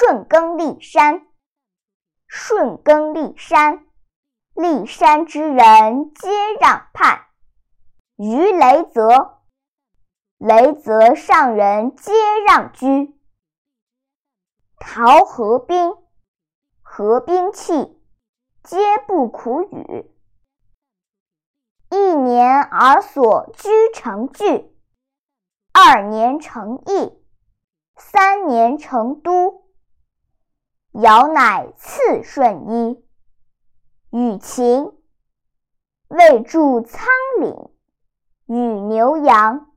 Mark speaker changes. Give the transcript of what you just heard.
Speaker 1: 顺耕历山。顺耕历山，历山之人皆让畔。于雷泽，雷泽上人皆让居。陶河滨，河滨气，皆不苦与。一年而所居成聚，二年成邑，三年成都。尧乃次顺一，与禽，未著仓廪，与牛羊。